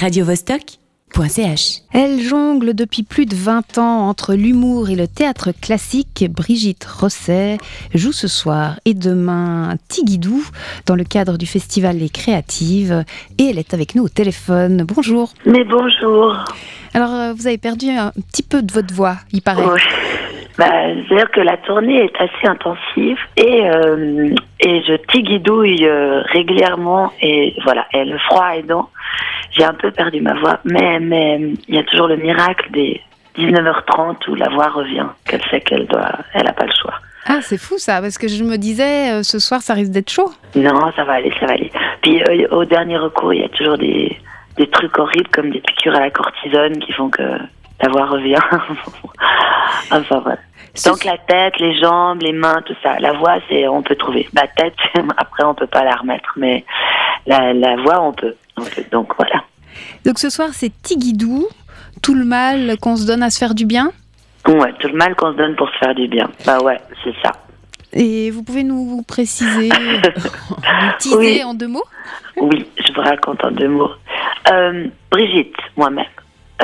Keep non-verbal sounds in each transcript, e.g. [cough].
radiovostok.ch. Elle jongle depuis plus de 20 ans entre l'humour et le théâtre classique. Brigitte Rosset joue ce soir et demain Tigidou dans le cadre du festival Les Créatives et elle est avec nous au téléphone. Bonjour. Mais bonjour. Alors, euh, vous avez perdu un petit peu de votre voix, il paraît. Ouais. Bah, C'est-à-dire que la tournée est assez intensive et, euh, et je tigidouille euh, régulièrement et voilà, et le froid aidant, j'ai un peu perdu ma voix, mais mais il y a toujours le miracle des 19h30 où la voix revient, qu'elle sait qu'elle doit, elle a pas le choix. Ah, c'est fou ça, parce que je me disais, euh, ce soir, ça risque d'être chaud. Non, ça va aller, ça va aller. Puis euh, au dernier recours, il y a toujours des, des trucs horribles comme des piqûres à la cortisone qui font que la voix revient. [laughs] enfin voilà. Donc la tête, les jambes, les mains, tout ça. La voix, c'est on peut trouver. La tête, [laughs] après on peut pas la remettre, mais la, la voix, on peut. on peut. Donc voilà. Donc ce soir, c'est Tigidou, tout le mal qu'on se donne à se faire du bien? Ouais, tout le mal qu'on se donne pour se faire du bien. Bah ouais, c'est ça. Et vous pouvez nous préciser, [laughs] nous teaser Oui. en deux mots? Oui, je vous raconte en deux mots. Euh, Brigitte, moi-même,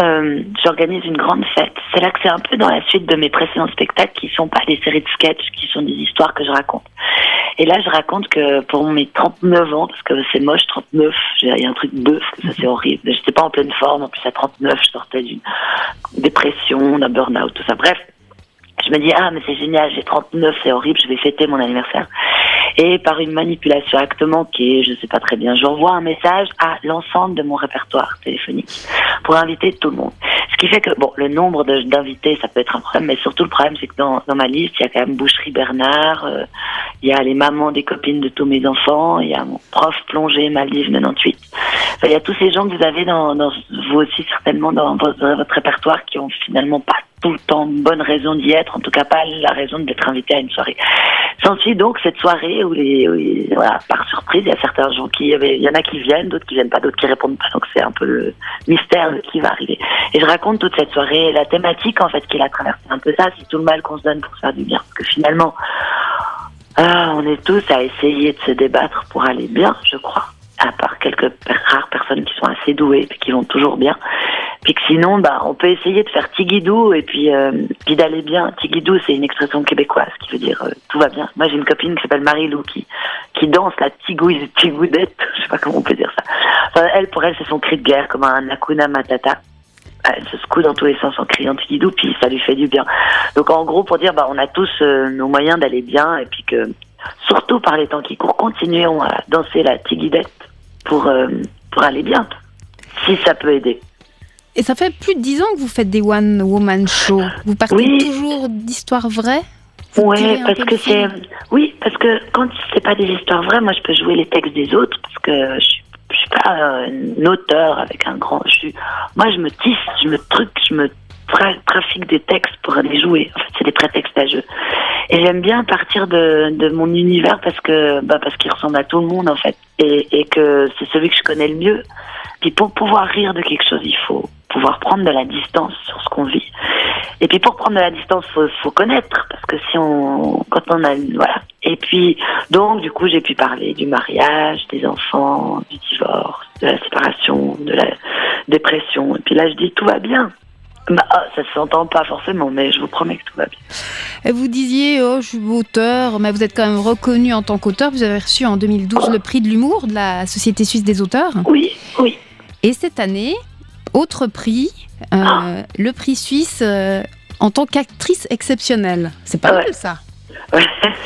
euh, j'organise une grande fête. C'est là que c'est un peu dans la suite de mes précédents spectacles qui sont pas des séries de sketchs, qui sont des histoires que je raconte. Et là, je raconte que pour mes 39 ans, parce que c'est moche, 39, j'ai- il y a un truc bœuf, ça c'est horrible. J'étais pas en pleine forme, en plus à 39, je sortais d'une dépression, d'un burn-out, tout ça. Bref, je me dis, ah, mais c'est génial, j'ai 39, c'est horrible, je vais fêter mon anniversaire. Et par une manipulation actement qui je sais pas très bien, j'envoie un message à l'ensemble de mon répertoire téléphonique pour inviter tout le monde. Ce qui fait que, bon, le nombre d'invités, ça peut être un problème, mais surtout le problème, c'est que dans, dans ma liste, il y a quand même Boucherie Bernard, euh, il y a les mamans des copines de tous mes enfants, il y a mon prof plongée Maldives 98. Il y a tous ces gens que vous avez dans, dans vous aussi certainement dans votre, répertoire qui ont finalement pas tout le temps bonne raison d'y être, en tout cas pas la raison d'être invité à une soirée. S'ensuit donc cette soirée où, les, où les- voilà, par surprise, il y a certains gens qui, il y en a qui viennent, d'autres qui viennent pas, d'autres qui répondent pas. Donc c'est un peu le mystère de qui va arriver. Et je raconte toute cette soirée, la thématique en fait qui la traverse, c'est un peu ça, c'est tout le mal qu'on se donne pour faire du bien. Parce que finalement, ah, on est tous à essayer de se débattre pour aller bien, je crois. À part quelques rares personnes qui sont assez douées et qui vont toujours bien. Puis que sinon, bah, on peut essayer de faire tigidou et puis, euh, d'aller bien. Tigidou, c'est une expression québécoise qui veut dire euh, tout va bien. Moi, j'ai une copine qui s'appelle Marie-Lou qui, qui danse la tigouille, tigoudette. [laughs] Je sais pas comment on peut dire ça. Elle, pour elle, c'est son cri de guerre, comme un Hakuna Matata. Elle se secoue dans tous les sens en criant tigidou, puis ça lui fait du bien. Donc, en gros, pour dire, bah, on a tous euh, nos moyens d'aller bien et puis que, surtout par les temps qui courent, continuons à danser la tigidette pour, euh, pour aller bien. Si ça peut aider. Et ça fait plus de dix ans que vous faites des one woman shows. Vous partez Oui. toujours d'histoires vraies Ouais, parce que c'est. Oui, parce que quand c'est pas des histoires vraies, moi je peux jouer les textes des autres parce que je suis, je suis pas euh, un auteur avec un grand. Je suis, moi je me tisse, je me truc, je me tra- trafique des textes pour les jouer. En fait, c'est des prétextes à jeu. Et j'aime bien partir de, de mon univers parce que bah parce qu'il ressemble à tout le monde en fait et, et que c'est celui que je connais le mieux. Puis pour pouvoir rire de quelque chose, il faut pouvoir prendre de la distance sur ce qu'on vit. Et puis pour prendre de la distance, faut, faut connaître parce que si on, quand on a, voilà. Et puis donc du coup j'ai pu parler du mariage, des enfants, du divorce, de la séparation, de la dépression. Et puis là je dis tout va bien. Bah, ah, ça se s'entend pas forcément, mais je vous promets que tout va bien. Et vous disiez, oh, je suis auteur, mais vous êtes quand même reconnu en tant qu'auteur. Vous avez reçu en 2012 le prix de l'humour de la Société suisse des auteurs. Oui, oui. Et cette année, autre prix, euh, Ah. le prix suisse euh, en tant qu'actrice exceptionnelle. C'est pas Ouais. mal ça. [laughs]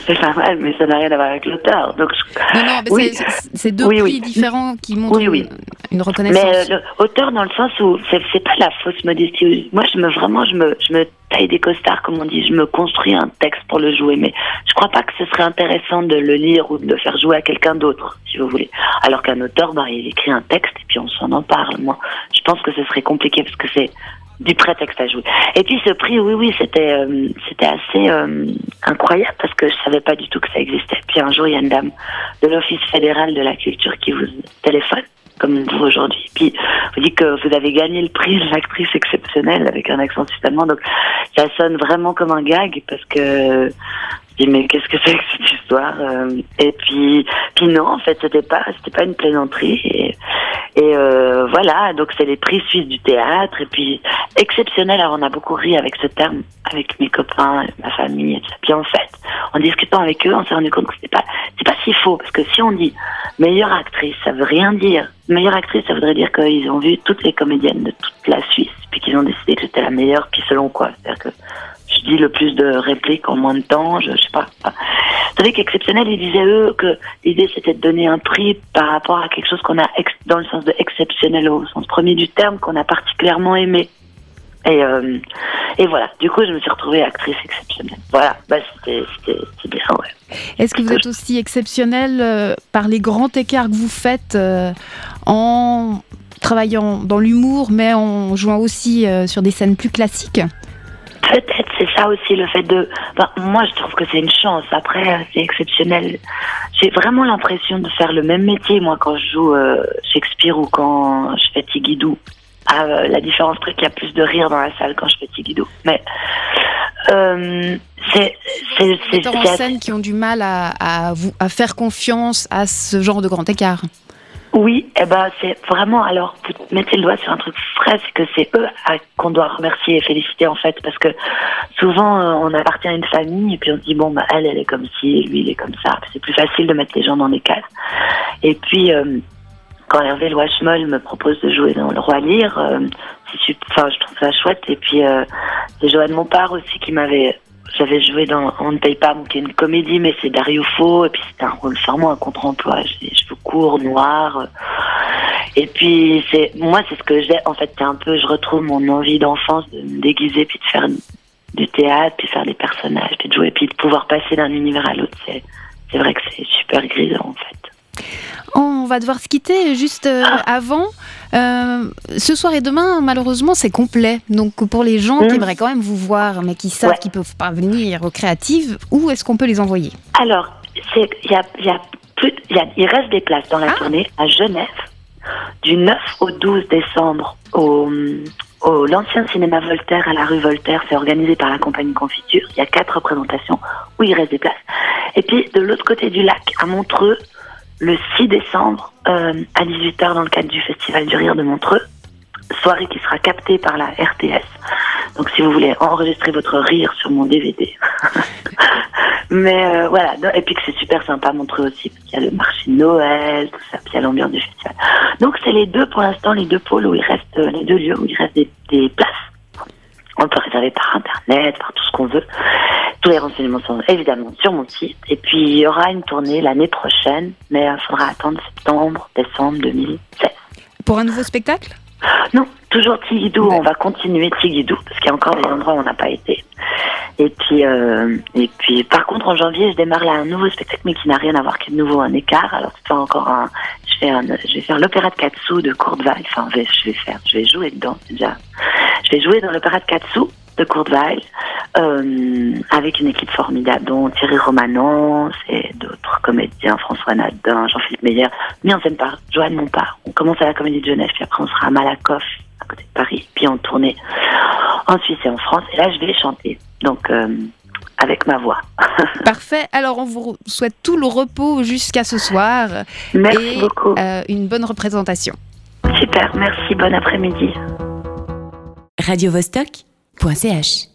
C'est pas mal, mais ça n'a rien à voir avec l'auteur. Donc, je- Non, non, mais Oui. c'est- deux Oui, prix oui. différents qui montrent. Une, une reconnaissance. Mais euh, auteur dans le sens où c'est c'est pas la fausse modestie. Moi, je me vraiment, je me, je me taille des costards, comme on dit. Je me construis un texte pour le jouer, mais je crois pas que ce serait intéressant de le lire ou de le faire jouer à quelqu'un d'autre, si vous voulez. Alors qu'un auteur, bah, il écrit un texte et puis on s'en en parle. Moi, je pense que ce serait compliqué parce que c'est du prétexte à jouer. Et puis ce prix, oui, oui, c'était euh, c'était assez euh, incroyable parce que je savais pas du tout que ça existait. Puis un jour, il y a une dame de l'Office fédéral de la culture qui vous téléphone comme vous aujourd'hui. Puis vous dit que vous avez gagné le prix de l'actrice exceptionnelle avec un accent suisse allemand. Donc ça sonne vraiment comme un gag parce que dis mais qu'est-ce que c'est que cette histoire euh, Et puis, puis non, en fait, c'était pas, c'était pas une plaisanterie. Et, et euh, voilà, donc c'est les prix suisses du théâtre. Et puis exceptionnel. Alors on a beaucoup ri avec ce terme, avec mes copains, ma famille. Et puis en fait, en discutant avec eux, on s'est rendu compte que c'est pas, c'est pas si faux parce que si on dit meilleure actrice, ça veut rien dire. Meilleure actrice, ça voudrait dire qu'ils ont vu toutes les comédiennes de toute la Suisse, puis qu'ils ont décidé que j'étais la meilleure. Puis selon quoi C'est-à-dire que je dis le plus de répliques en moins de temps, je, je sais pas. Tandis qu'exceptionnel, ils disaient eux que l'idée c'était de donner un prix par rapport à quelque chose qu'on a dans le sens de exceptionnel au sens premier du terme qu'on a particulièrement aimé. Et, euh, et voilà, du coup, je me suis retrouvée actrice exceptionnelle. Voilà, bah, c'était bien, ouais. Est-ce que vous êtes aussi exceptionnelle euh, par les grands écarts que vous faites euh, en travaillant dans l'humour, mais en jouant aussi sur des scènes plus classiques? Peut-être, c'est ça aussi le fait de. moi, je trouve que c'est une chance. Après, c'est exceptionnel. J'ai vraiment l'impression de faire le même métier, moi, quand je joue Shakespeare ou quand je fais Tigidou. Ah, euh, la différence près qu'il y a plus de rire dans la salle quand je fais Tigidou. Mais euh, c'est c'est en scène qui ont du mal à, à, vous, à faire confiance à ce genre de grand écart. Oui, eh ben c'est vraiment alors vous mettez le doigt sur un truc frais, c'est que c'est eux qu'on doit remercier et féliciter en fait, parce que souvent euh, on appartient à une famille et puis on se dit bon bah elle elle est comme ci, lui il est comme ça, c'est plus facile de mettre les gens dans des cases. Et puis euh, quand Hervé Loichemol me propose de jouer dans Le Roi Lire, euh, enfin, je trouve ça chouette. Et puis, euh, c'est Joanne Montpart aussi qui m'avait. J'avais joué dans On ne paye pas, qui est une comédie, mais c'est Dario Fo. Et puis, c'était un rôle vraiment un contre-emploi. J'ai des cheveux courts, noirs. Et puis, c'est moi, c'est ce que j'ai. En fait, c'est un peu, je retrouve mon envie d'enfance de me déguiser, puis de faire du théâtre, puis faire des personnages, puis de jouer, puis de pouvoir passer d'un univers à l'autre. C'est, c'est vrai que c'est super grisant, en fait. On va devoir se quitter juste euh, ah. avant. Euh, ce soir et demain, malheureusement, c'est complet. Donc, pour les gens qui mmh. aimeraient quand même vous voir, mais qui savent qu'ils ne peuvent pas venir aux créatives, où est-ce qu'on peut les envoyer? Alors, il y reste des places dans la ah. tournée à Genève, du 9 au 12 décembre, au, au l'ancien cinéma Voltaire à la rue Voltaire. C'est organisé par la compagnie Confiture. Il y a quatre représentations où il reste des places. Et puis, de l'autre côté du lac, à Montreux, le 6 décembre euh, à 18h dans le cadre du Festival du Rire de Montreux. Soirée qui sera captée par la RTS. Donc si vous voulez enregistrer votre rire sur mon DVD. [laughs] Mais euh, voilà, et puis que c'est super sympa Montreux aussi, parce qu'il y a le marché de Noël, tout ça, puis il y a l'ambiance du festival. Donc c'est les deux, pour l'instant, les deux pôles où il reste, euh, les deux lieux où il reste des places. On peut réserver par Internet, par tout ce qu'on veut. Tous les renseignements sont évidemment sur mon site. Et puis, il y aura une tournée l'année prochaine, mais il faudra attendre septembre, décembre 2016. Pour un nouveau spectacle? Non, toujours Tigidou. On va continuer Tigidou, parce qu'il y a encore des endroits où on n'a pas été. Et puis, euh, et puis, par contre, en janvier, je démarre là un nouveau spectacle, mais qui n'a rien à voir, qui est de nouveau un écart. Alors, c'est pas encore un. Je, fais un, je vais faire l'opéra de Katsu de Courteval. Enfin, je vais faire. Je vais jouer dedans, déjà. Je vais jouer dans l'opéra de Katsu de Courteval euh, avec une équipe formidable, dont Thierry Romanens et d'autres comédiens, François Nadin, Jean-Philippe Meyer, mis en scène par Joanne Montpart. On commence à la Comédie de Genève, puis après on sera à Malakoff, à côté de Paris, puis en tournée en Suisse et en France. Et là, je vais chanter. Donc, euh, avec ma voix. [laughs] Parfait. Alors, on vous souhaite tout le repos jusqu'à ce soir. Merci et, beaucoup. Euh, une bonne représentation. Super, merci. Bon après-midi. Radio Vostok.ch